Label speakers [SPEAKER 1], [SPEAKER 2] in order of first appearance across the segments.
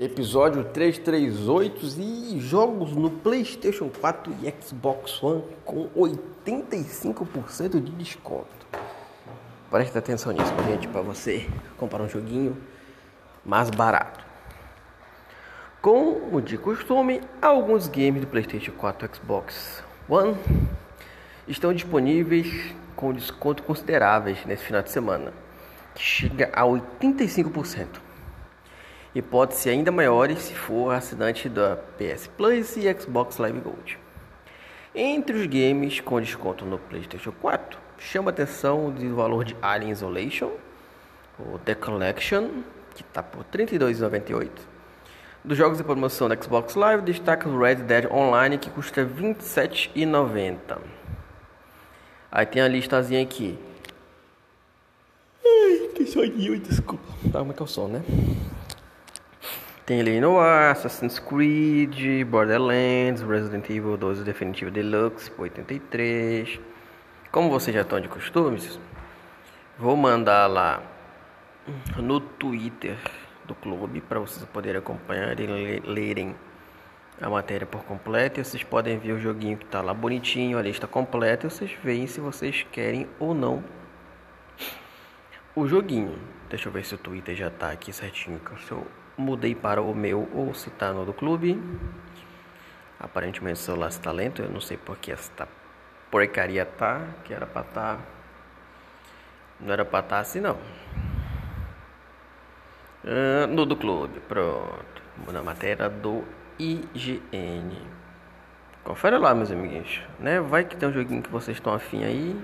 [SPEAKER 1] Episódio 338 e jogos no PlayStation 4 e Xbox One com 85% de desconto. Presta atenção nisso, gente, para você comprar um joguinho mais barato. Como de costume, alguns games do PlayStation 4 e Xbox One estão disponíveis com desconto consideráveis nesse final de semana, que chega a 85% e pode ser ainda maiores se for assinante da PS Plus e Xbox Live Gold. Entre os games com desconto no PlayStation 4, chama atenção o valor de Alien Isolation, o The Collection, que está por R$ 32,98. Dos jogos de promoção da Xbox Live, destaca o Red Dead Online, que custa R$ 27,90. Aí tem a listazinha aqui. Ai, que soninho, desculpa. Tá, como é que é o som, né? Tem ali no Assassin's Creed, Borderlands, Resident Evil 12 Definitivo Deluxe por 83. Como vocês já estão de costumes, vou mandar lá no Twitter do clube para vocês poderem acompanhar e lerem a matéria por completo. E vocês podem ver o joguinho que está lá bonitinho, a lista completa. E vocês veem se vocês querem ou não o joguinho. Deixa eu ver se o Twitter já está aqui certinho. Que eu mudei para o meu ou se tá no do clube. Aparentemente o celular está lento, eu não sei porque esta porcaria tá, que era para tá não era para tá assim não. Uh, no do clube, pronto. Na matéria do IGN. Confere lá, meus amiguinhos, né? Vai que tem um joguinho que vocês estão afim aí,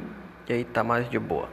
[SPEAKER 1] e aí tá mais de boa.